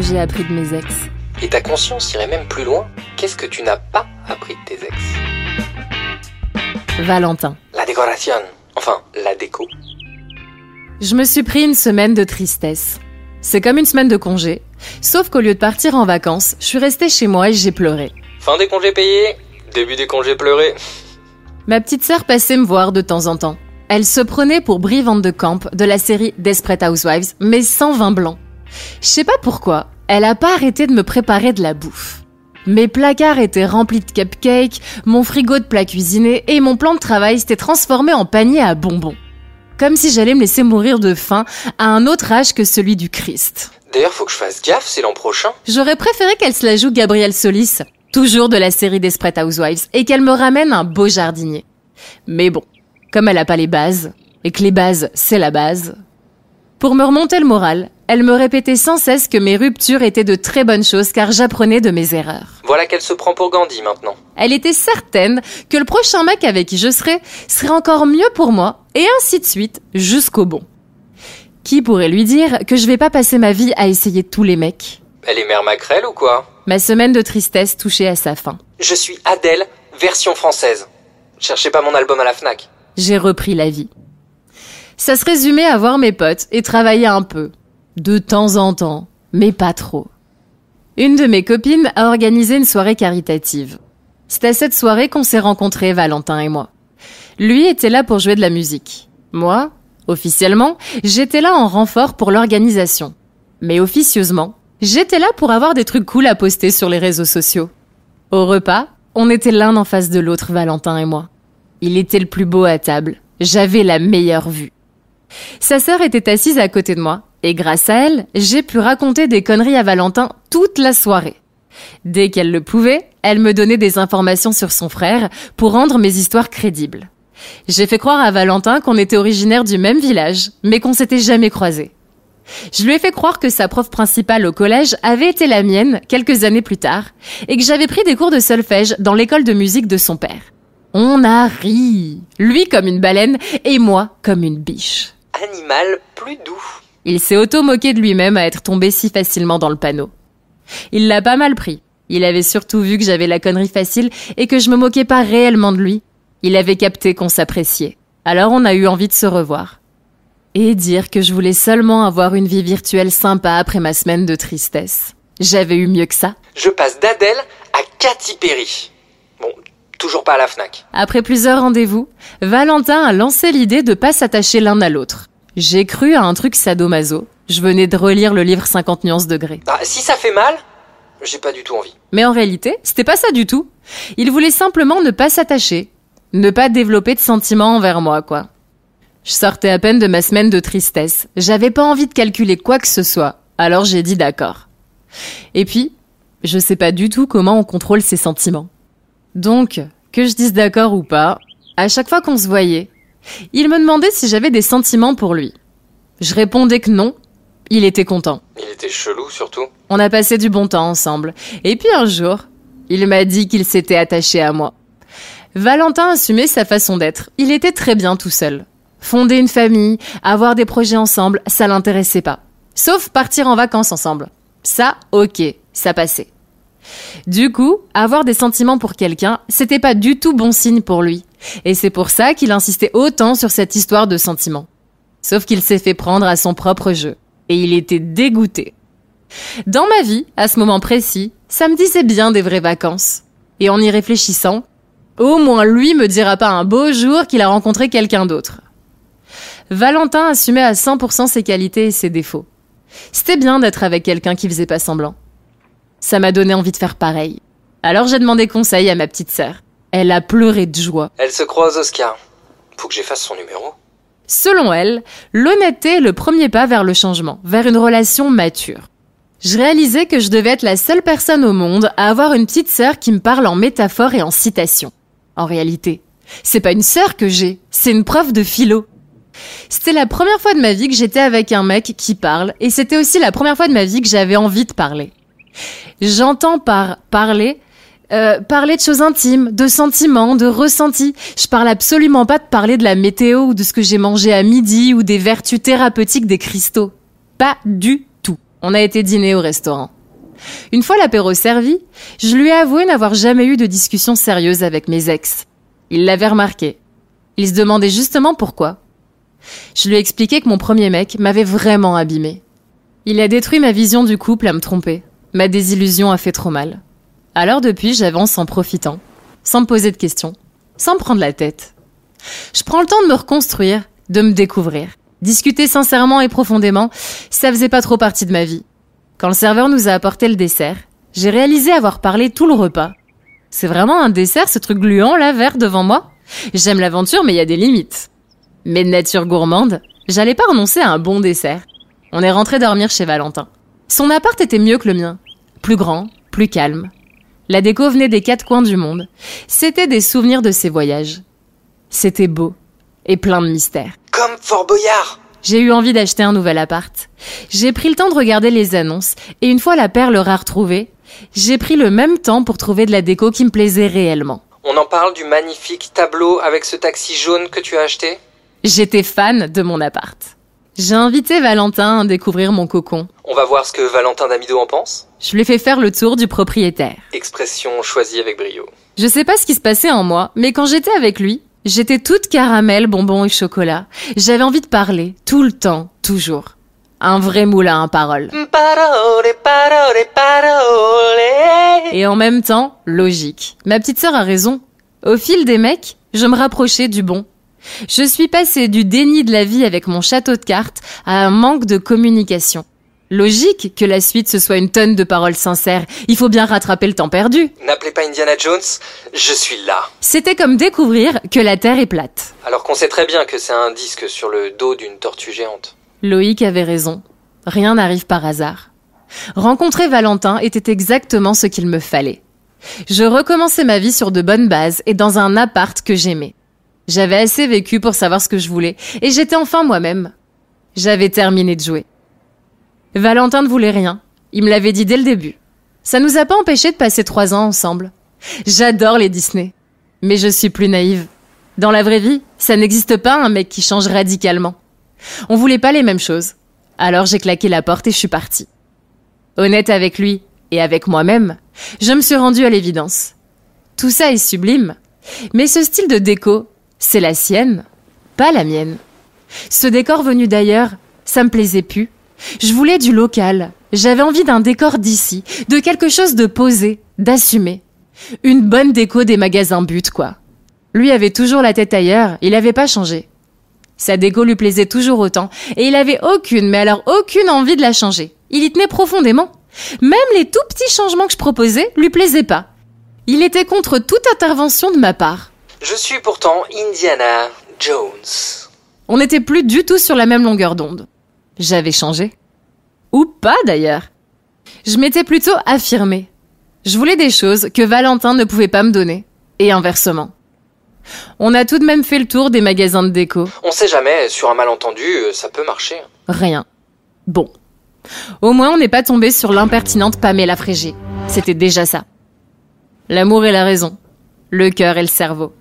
que j'ai appris de mes ex. Et ta conscience irait même plus loin. Qu'est-ce que tu n'as pas appris de tes ex? Valentin. La décoration. Enfin, la déco. Je me suis pris une semaine de tristesse. C'est comme une semaine de congé, sauf qu'au lieu de partir en vacances, je suis restée chez moi et j'ai pleuré. Fin des congés payés, début des congés pleurés. Ma petite sœur passait me voir de temps en temps. Elle se prenait pour Brie Van de Camp de la série Desperate Housewives, mais sans vin blanc. Je sais pas pourquoi, elle a pas arrêté de me préparer de la bouffe. Mes placards étaient remplis de cupcakes, mon frigo de plats cuisinés et mon plan de travail s'était transformé en panier à bonbons. Comme si j'allais me laisser mourir de faim à un autre âge que celui du Christ. D'ailleurs, faut que je fasse gaffe, c'est l'an prochain. J'aurais préféré qu'elle se la joue Gabrielle Solis, toujours de la série Desperate Housewives, et qu'elle me ramène un beau jardinier. Mais bon, comme elle a pas les bases, et que les bases, c'est la base. Pour me remonter le moral, elle me répétait sans cesse que mes ruptures étaient de très bonnes choses car j'apprenais de mes erreurs. Voilà qu'elle se prend pour Gandhi maintenant. Elle était certaine que le prochain mec avec qui je serais serait encore mieux pour moi, et ainsi de suite, jusqu'au bon. Qui pourrait lui dire que je vais pas passer ma vie à essayer tous les mecs? Elle est mère Macrel ou quoi? Ma semaine de tristesse touchait à sa fin. Je suis Adèle, version française. Cherchez pas mon album à la FNAC. J'ai repris la vie. Ça se résumait à voir mes potes et travailler un peu. De temps en temps, mais pas trop. Une de mes copines a organisé une soirée caritative. C'est à cette soirée qu'on s'est rencontrés, Valentin et moi. Lui était là pour jouer de la musique. Moi, officiellement, j'étais là en renfort pour l'organisation. Mais officieusement, j'étais là pour avoir des trucs cool à poster sur les réseaux sociaux. Au repas, on était l'un en face de l'autre, Valentin et moi. Il était le plus beau à table. J'avais la meilleure vue. Sa sœur était assise à côté de moi, et grâce à elle, j'ai pu raconter des conneries à Valentin toute la soirée. Dès qu'elle le pouvait, elle me donnait des informations sur son frère pour rendre mes histoires crédibles. J'ai fait croire à Valentin qu'on était originaire du même village, mais qu'on s'était jamais croisés. Je lui ai fait croire que sa prof principale au collège avait été la mienne quelques années plus tard, et que j'avais pris des cours de solfège dans l'école de musique de son père. On a ri. Lui comme une baleine et moi comme une biche. Animal plus doux. Il s'est auto-moqué de lui-même à être tombé si facilement dans le panneau. Il l'a pas mal pris. Il avait surtout vu que j'avais la connerie facile et que je me moquais pas réellement de lui. Il avait capté qu'on s'appréciait. Alors on a eu envie de se revoir. Et dire que je voulais seulement avoir une vie virtuelle sympa après ma semaine de tristesse. J'avais eu mieux que ça. Je passe d'Adèle à Katy Perry. Bon, toujours pas à la FNAC. Après plusieurs rendez-vous, Valentin a lancé l'idée de pas s'attacher l'un à l'autre. J'ai cru à un truc sadomaso. Je venais de relire le livre 50 nuances degrés. Bah, si ça fait mal, j'ai pas du tout envie. Mais en réalité, c'était pas ça du tout. Il voulait simplement ne pas s'attacher. Ne pas développer de sentiments envers moi, quoi. Je sortais à peine de ma semaine de tristesse. J'avais pas envie de calculer quoi que ce soit. Alors j'ai dit d'accord. Et puis, je sais pas du tout comment on contrôle ses sentiments. Donc, que je dise d'accord ou pas, à chaque fois qu'on se voyait, il me demandait si j'avais des sentiments pour lui. Je répondais que non. Il était content. Il était chelou surtout. On a passé du bon temps ensemble. Et puis un jour, il m'a dit qu'il s'était attaché à moi. Valentin assumait sa façon d'être. Il était très bien tout seul. Fonder une famille, avoir des projets ensemble, ça l'intéressait pas. Sauf partir en vacances ensemble. Ça, ok, ça passait. Du coup, avoir des sentiments pour quelqu'un, c'était pas du tout bon signe pour lui. Et c'est pour ça qu'il insistait autant sur cette histoire de sentiments. Sauf qu'il s'est fait prendre à son propre jeu. Et il était dégoûté. Dans ma vie, à ce moment précis, ça me disait bien des vraies vacances. Et en y réfléchissant, au moins lui me dira pas un beau jour qu'il a rencontré quelqu'un d'autre. Valentin assumait à 100% ses qualités et ses défauts. C'était bien d'être avec quelqu'un qui faisait pas semblant. Ça m'a donné envie de faire pareil. Alors j'ai demandé conseil à ma petite sœur. Elle a pleuré de joie. Elle se croise Oscar. Faut que j'efface son numéro. Selon elle, l'honnêteté est le premier pas vers le changement, vers une relation mature. Je réalisais que je devais être la seule personne au monde à avoir une petite sœur qui me parle en métaphore et en citation. En réalité, c'est pas une sœur que j'ai, c'est une prof de philo. C'était la première fois de ma vie que j'étais avec un mec qui parle, et c'était aussi la première fois de ma vie que j'avais envie de parler. J'entends par parler euh, parler de choses intimes, de sentiments, de ressentis. Je parle absolument pas de parler de la météo ou de ce que j'ai mangé à midi ou des vertus thérapeutiques des cristaux. Pas du tout. On a été dîner au restaurant. Une fois l'apéro servi, je lui ai avoué n'avoir jamais eu de discussion sérieuse avec mes ex. Il l'avait remarqué. Il se demandait justement pourquoi. Je lui ai expliqué que mon premier mec m'avait vraiment abîmé. Il a détruit ma vision du couple à me tromper. Ma désillusion a fait trop mal. Alors depuis, j'avance en profitant, sans me poser de questions, sans me prendre la tête. Je prends le temps de me reconstruire, de me découvrir. Discuter sincèrement et profondément, ça faisait pas trop partie de ma vie. Quand le serveur nous a apporté le dessert, j'ai réalisé avoir parlé tout le repas. C'est vraiment un dessert, ce truc gluant là, vert devant moi? J'aime l'aventure, mais il y a des limites. Mais de nature gourmande, j'allais pas renoncer à un bon dessert. On est rentré dormir chez Valentin. Son appart était mieux que le mien. Plus grand, plus calme. La déco venait des quatre coins du monde. C'était des souvenirs de ses voyages. C'était beau et plein de mystères. Comme Fort Boyard J'ai eu envie d'acheter un nouvel appart. J'ai pris le temps de regarder les annonces et une fois la perle rare trouvée, j'ai pris le même temps pour trouver de la déco qui me plaisait réellement. On en parle du magnifique tableau avec ce taxi jaune que tu as acheté? J'étais fan de mon appart. J'ai invité Valentin à découvrir mon cocon. On va voir ce que Valentin Damido en pense. Je lui ai fait faire le tour du propriétaire. Expression choisie avec brio. Je sais pas ce qui se passait en moi, mais quand j'étais avec lui, j'étais toute caramel, bonbons et chocolat. J'avais envie de parler, tout le temps, toujours. Un vrai moulin à paroles. Parole, parole, parole. Et en même temps, logique. Ma petite sœur a raison. Au fil des mecs, je me rapprochais du bon. Je suis passée du déni de la vie avec mon château de cartes à un manque de communication. Logique que la suite ce soit une tonne de paroles sincères. Il faut bien rattraper le temps perdu. N'appelez pas Indiana Jones, je suis là. C'était comme découvrir que la Terre est plate. Alors qu'on sait très bien que c'est un disque sur le dos d'une tortue géante. Loïc avait raison. Rien n'arrive par hasard. Rencontrer Valentin était exactement ce qu'il me fallait. Je recommençais ma vie sur de bonnes bases et dans un appart que j'aimais. J'avais assez vécu pour savoir ce que je voulais et j'étais enfin moi-même. J'avais terminé de jouer. Valentin ne voulait rien. Il me l'avait dit dès le début. Ça nous a pas empêché de passer trois ans ensemble. J'adore les Disney. Mais je suis plus naïve. Dans la vraie vie, ça n'existe pas un mec qui change radicalement. On voulait pas les mêmes choses. Alors j'ai claqué la porte et je suis partie. Honnête avec lui et avec moi-même, je me suis rendue à l'évidence. Tout ça est sublime. Mais ce style de déco, c'est la sienne, pas la mienne. Ce décor venu d'ailleurs, ça me plaisait plus. Je voulais du local. J'avais envie d'un décor d'ici, de quelque chose de posé, d'assumé. Une bonne déco des magasins but, quoi. Lui avait toujours la tête ailleurs, il n'avait pas changé. Sa déco lui plaisait toujours autant, et il avait aucune, mais alors aucune envie de la changer. Il y tenait profondément. Même les tout petits changements que je proposais lui plaisaient pas. Il était contre toute intervention de ma part. Je suis pourtant Indiana Jones. On n'était plus du tout sur la même longueur d'onde. J'avais changé. Ou pas d'ailleurs. Je m'étais plutôt affirmée. Je voulais des choses que Valentin ne pouvait pas me donner. Et inversement. On a tout de même fait le tour des magasins de déco. On sait jamais, sur un malentendu, euh, ça peut marcher. Rien. Bon. Au moins on n'est pas tombé sur l'impertinente Pamela Frégé. C'était déjà ça. L'amour et la raison. Le cœur et le cerveau.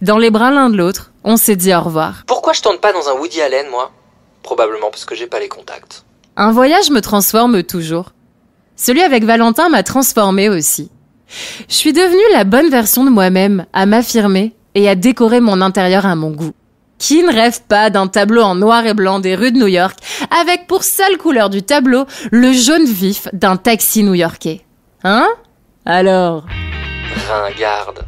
Dans les bras l'un de l'autre, on s'est dit au revoir. Pourquoi je tourne pas dans un Woody Allen, moi? Probablement parce que j'ai pas les contacts. Un voyage me transforme toujours. Celui avec Valentin m'a transformé aussi. Je suis devenue la bonne version de moi-même, à m'affirmer et à décorer mon intérieur à mon goût. Qui ne rêve pas d'un tableau en noir et blanc des rues de New York, avec pour seule couleur du tableau le jaune vif d'un taxi new-yorkais Hein? Alors? Ringarde.